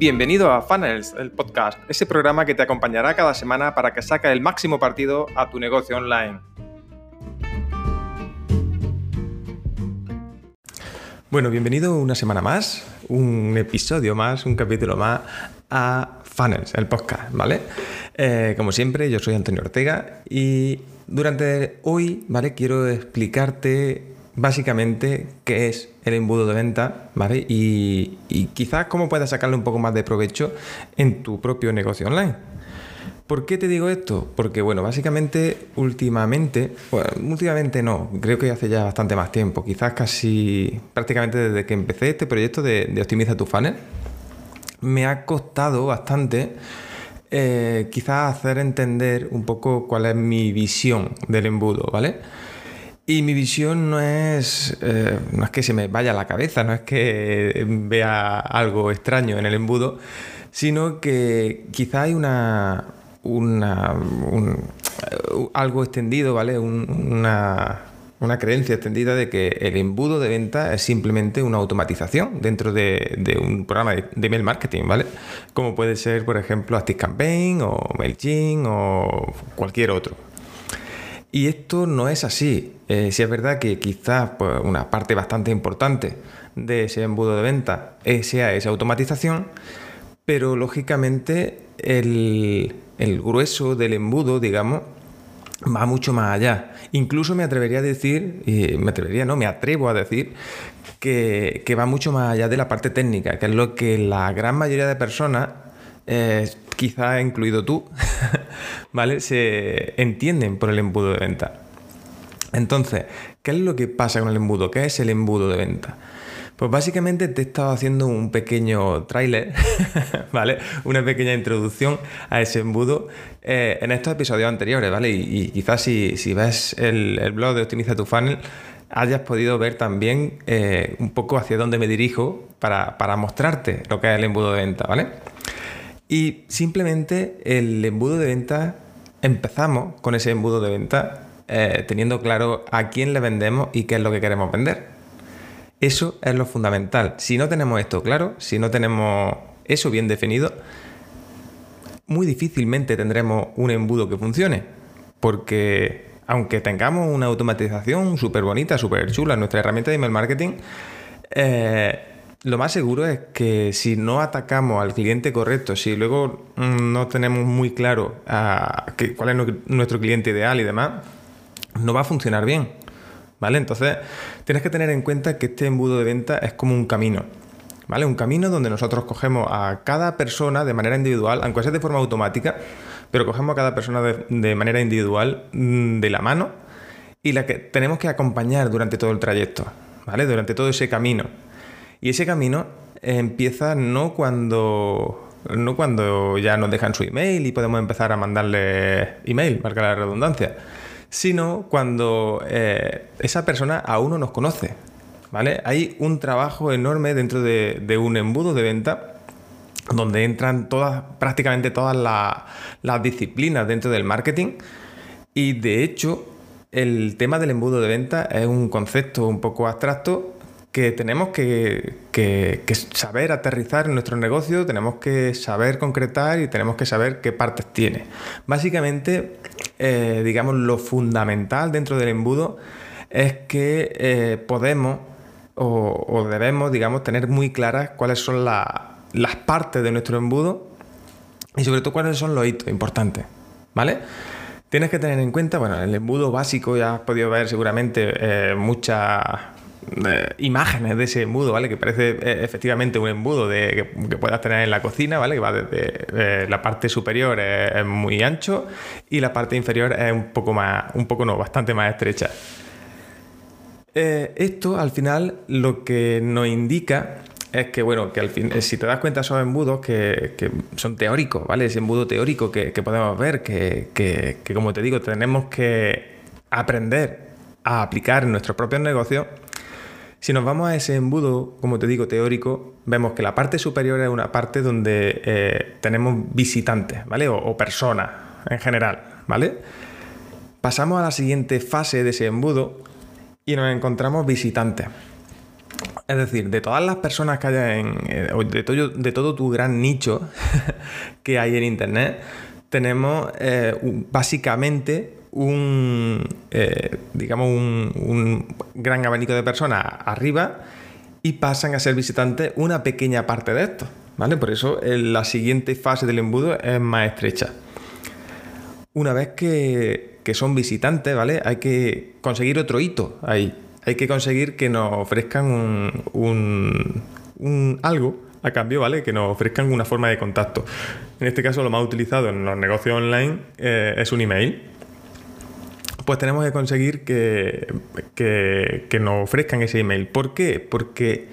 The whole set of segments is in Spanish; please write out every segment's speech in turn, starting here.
Bienvenido a Funnels, el podcast, ese programa que te acompañará cada semana para que saque el máximo partido a tu negocio online. Bueno, bienvenido una semana más, un episodio más, un capítulo más a Funnels, el podcast, ¿vale? Eh, como siempre, yo soy Antonio Ortega y durante hoy, ¿vale? Quiero explicarte básicamente qué es el embudo de venta, ¿vale? Y, quizás cómo puedas sacarle un poco más de provecho en tu propio negocio online. ¿Por qué te digo esto? Porque, bueno, básicamente, últimamente, bueno, últimamente no, creo que hace ya bastante más tiempo, quizás casi prácticamente desde que empecé este proyecto de, Optimiza tu Funnel, me ha costado bastante eh, quizás hacer entender un poco cuál es mi visión del embudo, ¿vale? Y mi visión no es, eh, no es que se me vaya la cabeza, no es que vea algo extraño en el embudo, sino que quizá hay una, una algo extendido, ¿vale? una, creencia extendida de que el embudo de venta es simplemente una automatización dentro de, un programa de, de, email marketing, ¿vale? Como puede ser, por ejemplo, ActiveCampaign o MailChimp o cualquier otro. Y esto no es así. Eh, si es verdad que quizás pues, una parte bastante importante de ese embudo de venta sea esa automatización, pero lógicamente el, grueso del embudo, digamos, va mucho más allá. Incluso me atrevería a decir, y me atrevería, no, me atrevo a decir que, va mucho más allá de la parte técnica, que es lo que la gran mayoría de personas eh, quizá incluido tú, ¿vale? Se entienden por el embudo de venta. Entonces, ¿qué es lo que pasa con el embudo? ¿Qué es el embudo de venta? Pues básicamente te he estado haciendo un pequeño tráiler, ¿vale? Una pequeña introducción a ese embudo eh, en estos episodios anteriores, ¿vale? Y, quizás si, ves el, blog de Optimiza tu Funnel, hayas podido ver también eh, un poco hacia dónde me dirijo para, para mostrarte lo que es el embudo de venta, ¿vale? Y simplemente el embudo de venta, empezamos con ese embudo de venta eh, teniendo claro a quién le vendemos y qué es lo que queremos vender. Eso es lo fundamental. Si no tenemos esto claro, si no tenemos eso bien definido, muy difícilmente tendremos un embudo que funcione. Porque aunque tengamos una automatización súper bonita, súper chula, nuestra herramienta de email marketing, eh, lo más seguro es que si no atacamos al cliente correcto, si luego mm, no tenemos muy claro ah, cuál es nuestro cliente ideal y demás, no va a funcionar bien. ¿Vale? Entonces, tienes que tener en cuenta que este embudo de venta es como un camino. ¿Vale? Un camino donde nosotros cogemos a cada persona de manera individual, aunque sea de forma automática, pero cogemos a cada persona de, de manera individual mm, de la mano y la que tenemos que acompañar durante todo el trayecto, ¿vale? Durante todo ese camino. Y ese camino empieza no cuando, no cuando ya nos dejan su email y podemos empezar a mandarle email, marca la redundancia, sino cuando eh, esa persona aún no nos conoce. ¿vale? Hay un trabajo enorme dentro de, un embudo de venta donde entran todas, prácticamente todas las disciplinas dentro del marketing y de hecho el tema del embudo de venta es un concepto un poco abstracto que tenemos que, saber aterrizar en nuestro negocio, tenemos que saber concretar y tenemos que saber qué partes tiene. Básicamente, eh, digamos, lo fundamental dentro del embudo es que eh, podemos o, debemos, digamos, tener muy claras cuáles son las partes de nuestro embudo y sobre todo cuáles son los hitos importantes, ¿vale? Tienes que tener en cuenta, bueno, el embudo básico ya has podido ver seguramente eh, muchas imágenes de ese embudo, ¿vale? Que parece eh, efectivamente un embudo de, que, puedas tener en la cocina, ¿vale? Que va desde eh, la parte superior es, muy ancho y la parte inferior es un poco más, un poco no, bastante más estrecha. Eh, esto al final lo que nos indica es que, bueno, que al fin, si te das cuenta son embudos que, son teóricos, ¿vale? Ese embudo teórico que, podemos ver, que, que, como te digo, tenemos que aprender a aplicar en nuestros propios negocios si nos vamos a ese embudo, como te digo, teórico, vemos que la parte superior es una parte donde eh, tenemos visitantes, ¿vale? O, personas en general, ¿vale? Pasamos a la siguiente fase de ese embudo y nos encontramos visitantes. Es decir, de todas las personas que haya en. Eh, de todo, de todo tu gran nicho que hay en Internet, tenemos eh, básicamente un. Eh, digamos, un, un, gran abanico de personas arriba y pasan a ser visitantes una pequeña parte de esto. ¿Vale? Por eso la siguiente fase del embudo es más estrecha. Una vez que, que son visitantes, ¿vale? Hay que conseguir otro hito ahí hay que conseguir que nos ofrezcan un, algo a cambio, ¿vale? Que nos ofrezcan una forma de contacto. En este caso, lo más utilizado en los negocios online eh, es un email. Pues tenemos que conseguir que, que, nos ofrezcan ese email. ¿Por qué? Porque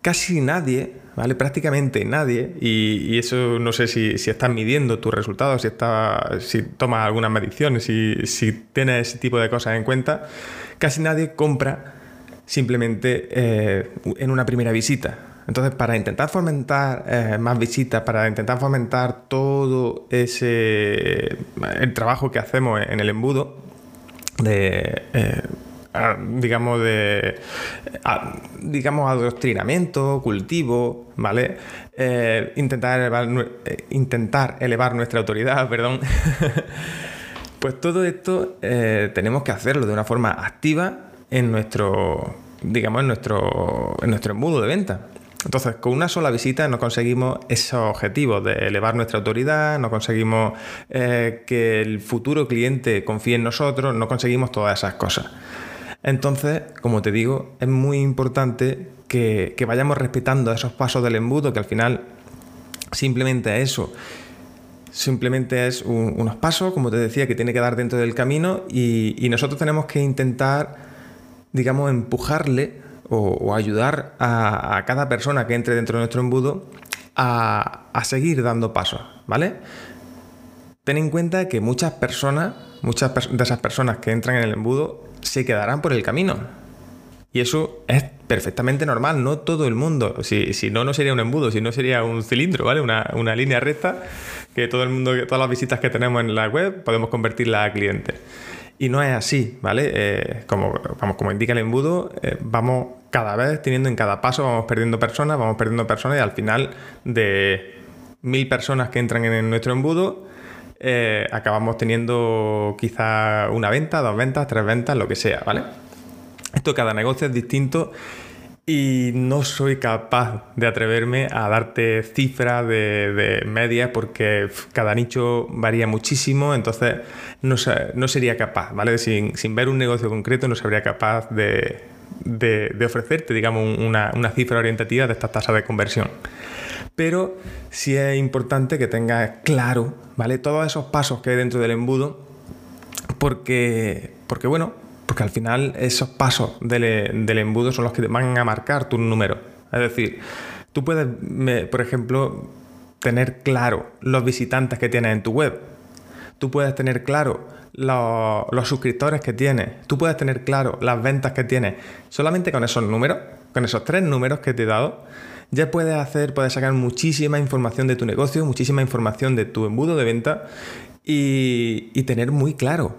casi nadie, ¿vale? Prácticamente nadie, y, eso no sé si, si, estás midiendo tus resultados, si, está, si tomas algunas mediciones, si, si tienes ese tipo de cosas en cuenta, casi nadie compra simplemente eh, en una primera visita. Entonces, para intentar fomentar eh, más visitas, para intentar fomentar todo ese el trabajo que hacemos en el embudo de eh, digamos de digamos adoctrinamiento, cultivo, ¿vale? intentar elevar, intentar elevar nuestra autoridad, perdón. Pues todo esto eh, tenemos que hacerlo de una forma activa en nuestro, digamos, en nuestro, en nuestro embudo de venta. Entonces, con una sola visita no conseguimos esos objetivos de elevar nuestra autoridad, no conseguimos eh, que el futuro cliente confíe en nosotros, no conseguimos todas esas cosas. Entonces, como te digo, es muy importante que, vayamos respetando esos pasos del embudo, que al final simplemente eso Simplemente es unos pasos, como te decía, que tiene que dar dentro del camino y, nosotros tenemos que intentar, digamos, empujarle o, ayudar a, cada persona que entre dentro de nuestro embudo a, seguir dando pasos, ¿vale? Ten en cuenta que muchas personas, muchas de esas personas que entran en el embudo, se quedarán por el camino. Y eso es perfectamente normal, no todo el mundo. Si, si no, no sería un embudo, si no sería un cilindro, ¿vale? Una, una línea recta que todo el mundo, todas las visitas que tenemos en la web podemos convertirlas a clientes. Y no es así, ¿vale? Eh, como, como indica el embudo, eh, vamos cada vez teniendo en cada paso, vamos perdiendo personas, vamos perdiendo personas y al final de mil personas que entran en nuestro embudo, eh, acabamos teniendo quizá una venta, dos ventas, tres ventas, lo que sea, ¿vale? Esto cada negocio es distinto y no soy capaz de atreverme a darte cifras de, medias porque cada nicho varía muchísimo, entonces no, sería capaz, ¿vale? Sin, ver un negocio concreto no sería capaz de, ofrecerte, digamos, una, cifra orientativa de esta tasa de conversión. Pero sí es importante que tengas claro, ¿vale? Todos esos pasos que hay dentro del embudo, porque, porque bueno, porque al final esos pasos del, embudo son los que van a marcar tu número. Es decir, tú puedes, por ejemplo, tener claro los visitantes que tienes en tu web. Tú puedes tener claro los, los, suscriptores que tienes. Tú puedes tener claro las ventas que tienes. Solamente con esos números, con esos tres números que te he dado, ya puedes hacer, puedes sacar muchísima información de tu negocio, muchísima información de tu embudo de venta y, y tener muy claro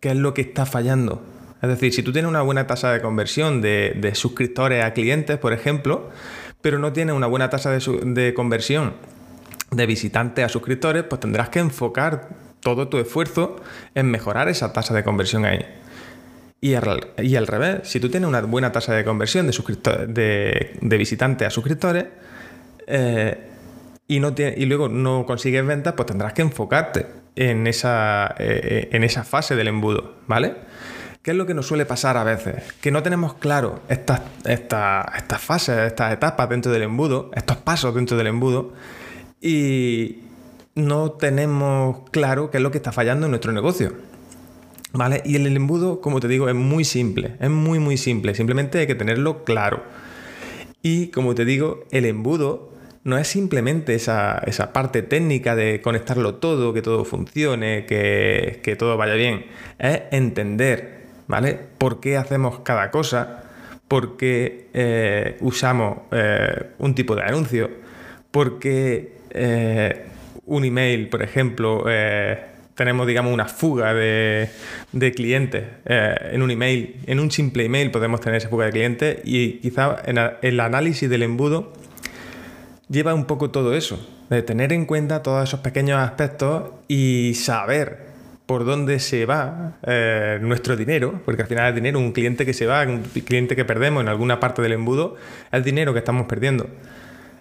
qué es lo que está fallando es decir, si tú tienes una buena tasa de conversión de, suscriptores a clientes, por ejemplo, pero no tienes una buena tasa de, conversión de visitantes a suscriptores, pues tendrás que enfocar todo tu esfuerzo en mejorar esa tasa de conversión ahí. Y al, revés, si tú tienes una buena tasa de conversión de, visitantes a suscriptores eh, y, luego no consigues ventas, pues tendrás que enfocarte en esa, eh, en esa fase del embudo, ¿vale? ¿Qué es lo que nos suele pasar a veces? Que no tenemos claro estas, estas fases, estas etapas dentro del embudo, estos pasos dentro del embudo, y no tenemos claro qué es lo que está fallando en nuestro negocio. ¿Vale? Y el embudo, como te digo, es muy simple, es muy muy simple, simplemente hay que tenerlo claro. Y como te digo, el embudo no es simplemente esa, parte técnica de conectarlo todo, que todo funcione, que, que todo vaya bien, es entender ¿vale? ¿Por qué hacemos cada cosa? ¿Por qué eh, usamos eh, un tipo de anuncio? ¿Por qué eh, un email, por ejemplo, tenemos, digamos, una fuga de, clientes eh, en un email, en un simple email podemos tener esa fuga de clientes y quizá en el análisis del embudo lleva un poco todo eso, de tener en cuenta todos esos pequeños aspectos y saber por dónde se va eh, nuestro dinero, porque al final el dinero, un cliente que se va, un cliente que perdemos en alguna parte del embudo, es dinero que estamos perdiendo.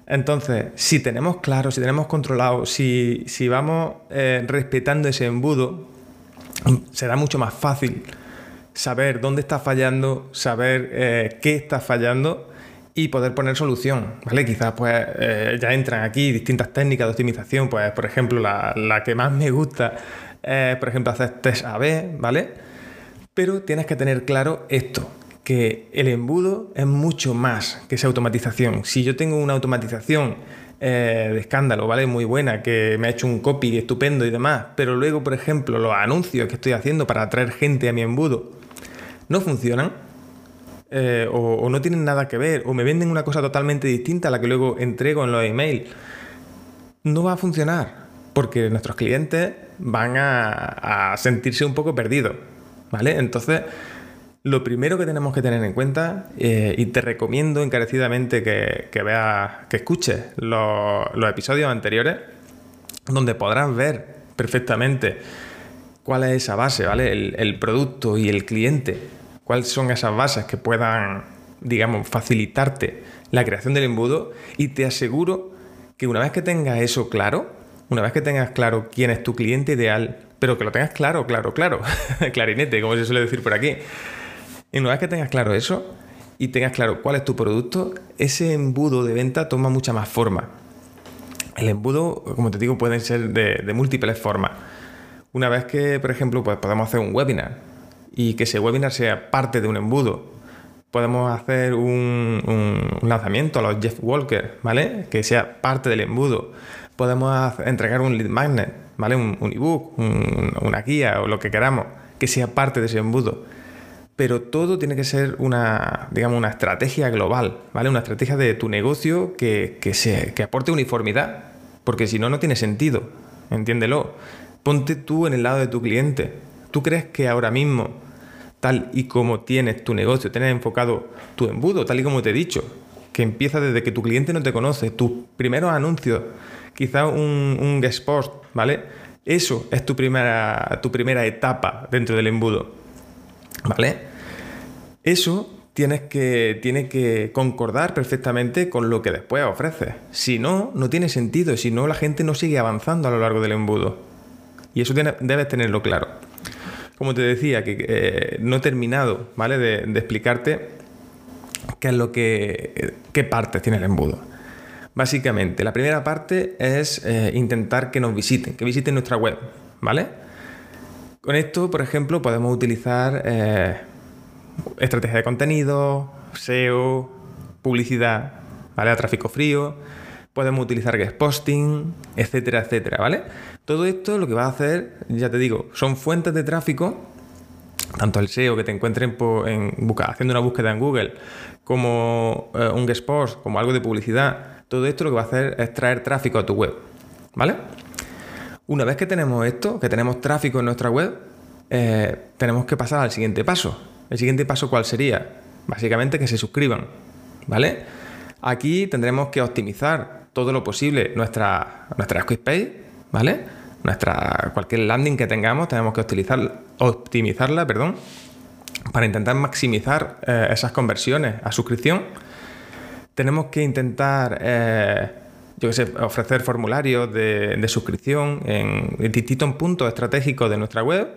Entonces, si tenemos claro, si tenemos controlado, si, vamos eh, respetando ese embudo, será mucho más fácil saber dónde está fallando, saber eh, qué está fallando y poder poner solución, ¿vale? Quizás pues ya entran aquí distintas técnicas de optimización, pues por ejemplo la, la que más me gusta eh, por ejemplo, hacer test AB, ¿vale? Pero tienes que tener claro esto, que el embudo es mucho más que esa automatización. Si yo tengo una automatización eh, de escándalo, ¿vale? Muy buena, que me ha hecho un copy estupendo y demás, pero luego, por ejemplo, los anuncios que estoy haciendo para atraer gente a mi embudo no funcionan, eh, o, no tienen nada que ver, o me venden una cosa totalmente distinta a la que luego entrego en los emails, no va a funcionar porque nuestros clientes van a, sentirse un poco perdidos, ¿vale? Entonces, lo primero que tenemos que tener en cuenta, eh, y te recomiendo encarecidamente que, veas, que escuches los, episodios anteriores, donde podrás ver perfectamente cuál es esa base, ¿vale? El, el, producto y el cliente, cuáles son esas bases que puedan, digamos, facilitarte la creación del embudo y te aseguro que una vez que tengas eso claro, una vez que tengas claro quién es tu cliente ideal, pero que lo tengas claro, claro, claro, clarinete, como se suele decir por aquí, y una vez que tengas claro eso y tengas claro cuál es tu producto, ese embudo de venta toma mucha más forma. El embudo, como te digo, pueden ser de, múltiples formas. Una vez que, por ejemplo, pues podemos hacer un webinar y que ese webinar sea parte de un embudo, podemos hacer un, un, lanzamiento a los Jeff Walker, ¿vale? Que sea parte del embudo podemos entregar un lead magnet, ¿vale? Un, ebook, una guía o lo que queramos, que sea parte de ese embudo. Pero todo tiene que ser una, digamos, una estrategia global, ¿vale? Una estrategia de tu negocio que, se, que aporte uniformidad, porque si no, no tiene sentido, entiéndelo. Ponte tú en el lado de tu cliente. ¿Tú crees que ahora mismo, tal y como tienes tu negocio, tienes enfocado tu embudo, tal y como te he dicho, que empieza desde que tu cliente no te conoce, tus primeros anuncios quizá un, un ¿vale? Eso es tu primera, tu primera etapa dentro del embudo, ¿vale? Eso tienes que, tiene que concordar perfectamente con lo que después ofreces. Si no, no tiene sentido, si no, la gente no sigue avanzando a lo largo del embudo. Y eso debes tenerlo claro. Como te decía, que eh, no he terminado ¿vale? de, explicarte qué es lo que. qué partes tiene el embudo. Básicamente, la primera parte es eh, intentar que nos visiten, que visiten nuestra web, ¿vale? Con esto, por ejemplo, podemos utilizar eh, estrategia de contenido, SEO, publicidad, ¿vale? A tráfico frío, podemos utilizar guest posting, etcétera, etcétera, ¿vale? Todo esto lo que va a hacer, ya te digo, son fuentes de tráfico, tanto el SEO que te encuentren en, haciendo una búsqueda en Google, como eh, un guest como algo de publicidad, todo esto lo que va a hacer es traer tráfico a tu web, ¿vale? Una vez que tenemos esto, que tenemos tráfico en nuestra web, eh, tenemos que pasar al siguiente paso. ¿El siguiente paso cuál sería? Básicamente que se suscriban, ¿vale? Aquí tendremos que optimizar todo lo posible nuestra, nuestra ¿vale? Nuestra, cualquier landing que tengamos tenemos que optimizar, optimizarla, perdón, para intentar maximizar eh, esas conversiones a suscripción tenemos que intentar, eh, yo sé, ofrecer formularios de, suscripción en, distintos puntos estratégicos de nuestra web,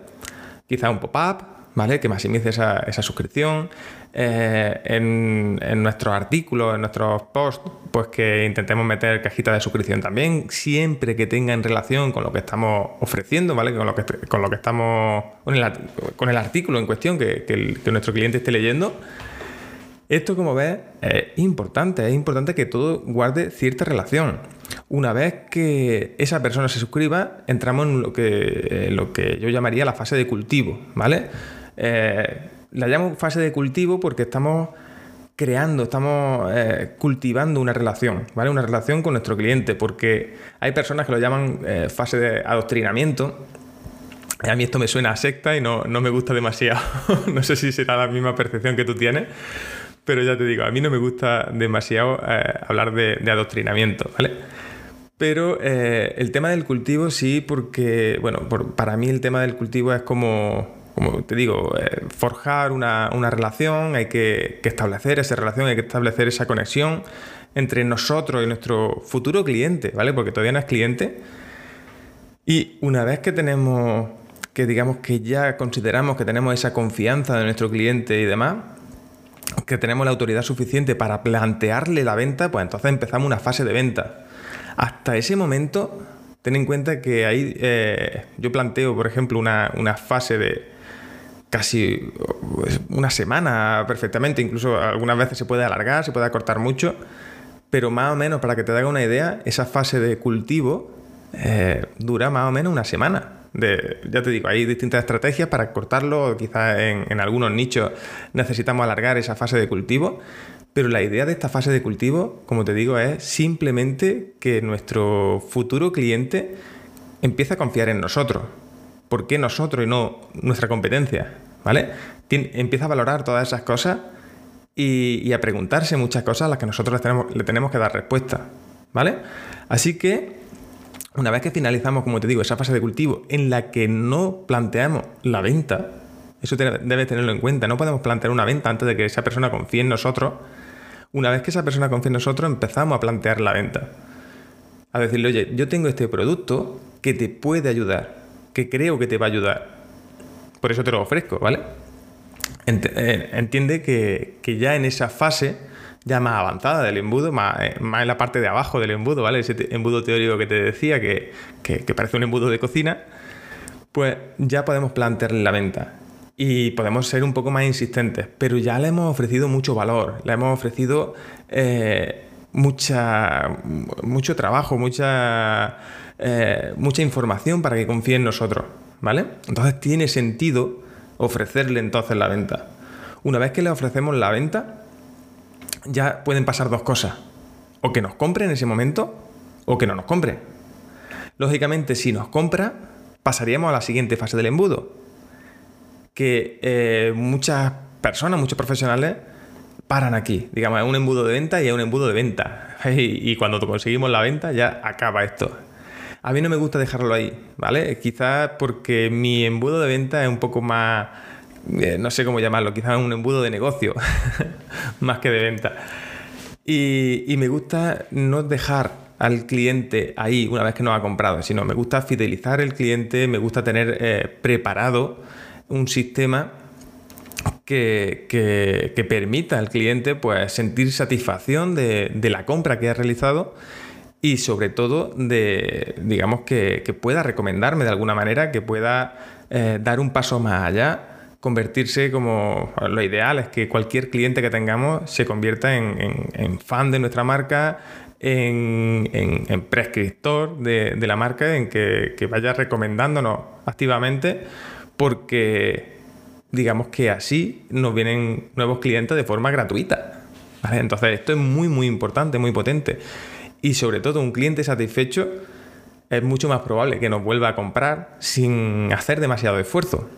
quizá un pop-up, ¿vale? Que maximice esa, suscripción. Eh, en, nuestros artículos, en nuestros posts, pues que intentemos meter cajitas de suscripción también, siempre que tenga en relación con lo que estamos ofreciendo, ¿vale? Con lo que, con lo que estamos, con el, artículo en cuestión que, que nuestro cliente esté leyendo. Esto, como ves, es importante, es importante que todo guarde cierta relación. Una vez que esa persona se suscriba, entramos en lo que, lo que yo llamaría la fase de cultivo, ¿vale? Eh, la llamo fase de cultivo porque estamos creando, estamos eh, cultivando una relación, ¿vale? Una relación con nuestro cliente, porque hay personas que lo llaman eh, fase de adoctrinamiento, A mí esto me suena a secta y no, me gusta demasiado. no sé si será la misma percepción que tú tienes, pero ya te digo, a mí no me gusta demasiado hablar de, adoctrinamiento, ¿vale? Pero el tema del cultivo sí, porque, bueno, para mí el tema del cultivo es como, como te digo, eh, forjar una, relación, hay que, establecer esa relación, hay que establecer esa conexión entre nosotros y nuestro futuro cliente, ¿vale? Porque todavía no es cliente. Y una vez que tenemos, que digamos que ya consideramos que tenemos esa confianza de nuestro cliente y demás, que tenemos la autoridad suficiente para plantearle la venta, pues entonces empezamos una fase de venta. Hasta ese momento, ten en cuenta que ahí eh, yo planteo, por ejemplo, una, fase de casi pues, una semana perfectamente, incluso algunas veces se puede alargar, se puede acortar mucho, pero más o menos, para que te haga una idea, esa fase de cultivo eh, dura más o menos una semana ya te digo, hay distintas estrategias para cortarlo, quizás en, algunos nichos necesitamos alargar esa fase de cultivo, pero la idea de esta fase de cultivo, como te digo, es simplemente que nuestro futuro cliente empiece a confiar en nosotros. ¿Por qué nosotros y no nuestra competencia? ¿Vale? empieza a valorar todas esas cosas y, a preguntarse muchas cosas a las que nosotros le tenemos que dar respuesta. ¿Vale? Así que una vez que finalizamos, como te digo, esa fase de cultivo en la que no planteamos la venta, eso debes tenerlo en cuenta, no podemos plantear una venta antes de que esa persona confíe en nosotros. Una vez que esa persona confíe en nosotros, empezamos a plantear la venta. A decirle, oye, yo tengo este producto que te puede ayudar, que creo que te va a ayudar. Por eso te lo ofrezco, ¿vale? Eh, entiende que, que ya en esa fase ya más avanzada del embudo, más, eh, en la parte de abajo del embudo, ¿vale? Ese embudo teórico que te decía, que, parece un embudo de cocina, pues ya podemos plantearle la venta y podemos ser un poco más insistentes, pero ya le hemos ofrecido mucho valor, le hemos ofrecido eh, mucha, mucho trabajo, mucha, eh, mucha información para que confíe en nosotros, ¿vale? Entonces tiene sentido ofrecerle entonces la venta. Una vez que le ofrecemos la venta, ya pueden pasar dos cosas. O que nos compre en ese momento o que no nos compre. Lógicamente, si nos compra, pasaríamos a la siguiente fase del embudo. Que eh, muchas personas, muchos profesionales, paran aquí. Digamos, hay un embudo de venta y hay un embudo de venta. Y cuando conseguimos la venta ya acaba esto. A mí no me gusta dejarlo ahí, ¿vale? Quizás porque mi embudo de venta es un poco más eh, no sé cómo llamarlo, quizás un embudo de negocio, más que de venta. Y, me gusta no dejar al cliente ahí una vez que nos ha comprado, sino me gusta fidelizar el cliente, me gusta tener eh, preparado un sistema que, permita al cliente pues, sentir satisfacción de, la compra que ha realizado y sobre todo de, digamos, que, pueda recomendarme de alguna manera, que pueda eh, dar un paso más allá convertirse como lo ideal es que cualquier cliente que tengamos se convierta en, fan de nuestra marca, en, prescriptor de, la marca, en que, vaya recomendándonos activamente, porque digamos que así nos vienen nuevos clientes de forma gratuita. Entonces esto es muy muy importante, muy potente. Y sobre todo un cliente satisfecho es mucho más probable que nos vuelva a comprar sin hacer demasiado esfuerzo.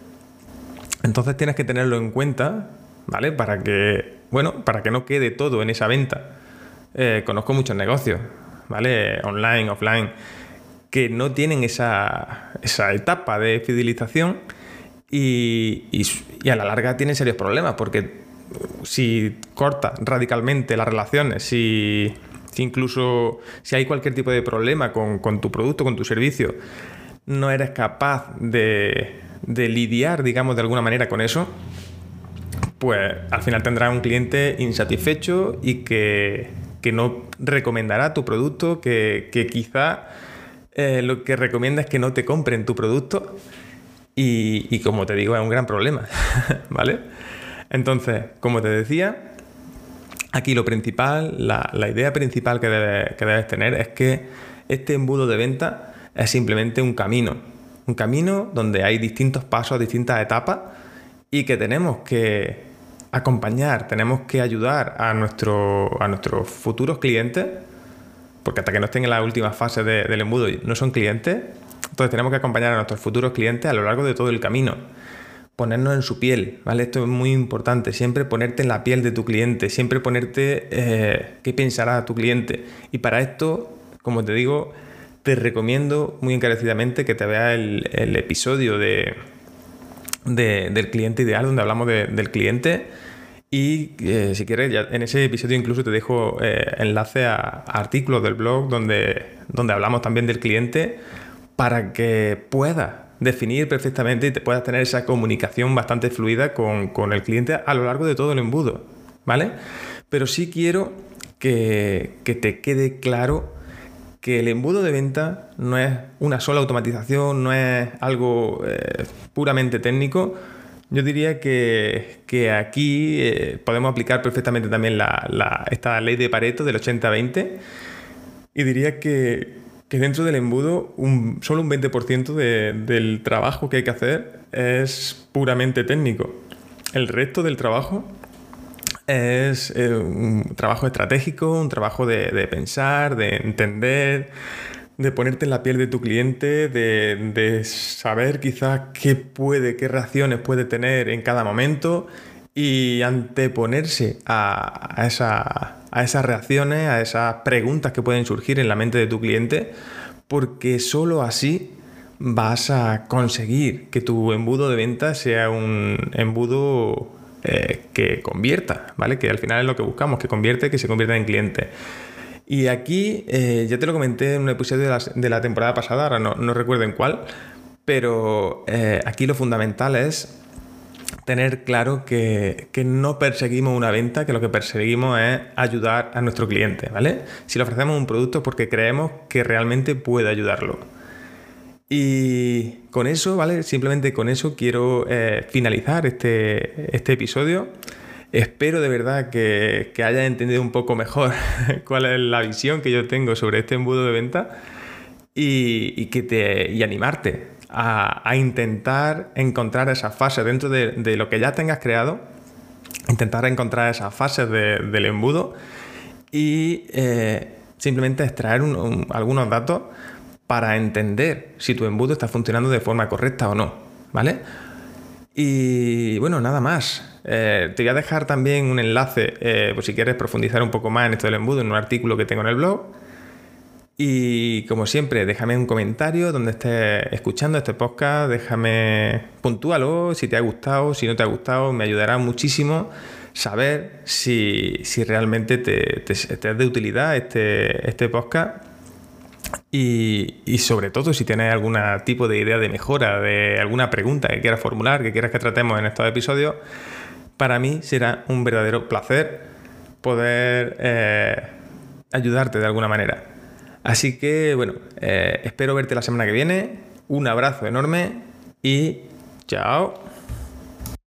Entonces tienes que tenerlo en cuenta, ¿vale? Para que, bueno, para que no quede todo en esa venta. Eh, conozco muchos negocios, ¿vale? Online, offline, que no tienen esa, etapa de fidelización y, a la larga tienen serios problemas porque si corta radicalmente las relaciones, si, incluso si hay cualquier tipo de problema con, tu producto, con tu servicio, no eres capaz de, de lidiar, digamos, de alguna manera con eso, pues al final tendrás un cliente insatisfecho y que, no recomendará tu producto, que, quizá eh, lo que recomienda es que no te compren tu producto y, como te digo, es un gran problema, ¿vale? Entonces, como te decía, aquí lo principal, la, idea principal que, que debes tener es que este embudo de venta es simplemente un camino, un camino donde hay distintos pasos, distintas etapas y que tenemos que acompañar, tenemos que ayudar a, nuestro, a nuestros futuros clientes, porque hasta que no estén en la última fase del embudo no son clientes, Entonces tenemos que acompañar a nuestros futuros clientes a lo largo de todo el camino. Ponernos en su piel, ¿vale? Esto es muy importante. Siempre ponerte en la piel de tu cliente, siempre ponerte eh, qué pensará tu cliente. Y para esto, como te digo, te recomiendo muy encarecidamente que te veas el, episodio de, del cliente ideal, donde hablamos del cliente. Y eh, si quieres, ya en ese episodio incluso te dejo eh, enlace a, artículos del blog donde, donde hablamos también del cliente para que puedas definir perfectamente y te puedas tener esa comunicación bastante fluida con, con, el cliente a lo largo de todo el embudo, ¿vale? Pero sí quiero que, que te quede claro que el embudo de venta no es una sola automatización, no es algo eh, puramente técnico. Yo diría que, aquí eh, podemos aplicar perfectamente también la, esta ley de Pareto del 80-20 y diría que, dentro del embudo un, solo un 20% del trabajo que hay que hacer es puramente técnico. El resto del trabajo es eh, un trabajo estratégico, un trabajo de, pensar, de entender, de ponerte en la piel de tu cliente, de, saber quizás qué puede, qué reacciones puede tener en cada momento y anteponerse a, a esas reacciones, a esas preguntas que pueden surgir en la mente de tu cliente, porque solo así vas a conseguir que tu embudo de venta sea un embudo eh, que convierta, ¿vale? Que al final es lo que buscamos, que convierte, que se convierta en cliente. Y aquí, eh, ya te lo comenté en un episodio de la, temporada pasada, ahora no, recuerdo en cuál, pero eh, aquí lo fundamental es tener claro que, que, no perseguimos una venta, que lo que perseguimos es ayudar a nuestro cliente, ¿vale? Si le ofrecemos un producto porque creemos que realmente puede ayudarlo. Y con eso, ¿vale? Simplemente con eso quiero eh, finalizar este, este, episodio. Espero de verdad que, que hayas entendido un poco mejor cuál es la visión que yo tengo sobre este embudo de venta y, que te, y animarte a, intentar encontrar esa fase dentro de, lo que ya tengas creado, intentar encontrar esa fase del embudo y eh, simplemente extraer algunos datos para entender si tu embudo está funcionando de forma correcta o no, ¿vale? Y bueno, nada más. Eh, te voy a dejar también un enlace, eh, por si quieres profundizar un poco más en esto del embudo, en un artículo que tengo en el blog. Y como siempre, déjame un comentario donde estés escuchando este podcast, déjame, puntúalo si te ha gustado, si no te ha gustado, me ayudará muchísimo saber si, realmente te, es de utilidad este, este podcast y, sobre todo, si tienes algún tipo de idea de mejora, de alguna pregunta que quieras formular, que quieras que tratemos en estos episodios, para mí será un verdadero placer poder eh, ayudarte de alguna manera. Así que, bueno, eh, espero verte la semana que viene. Un abrazo enorme y chao.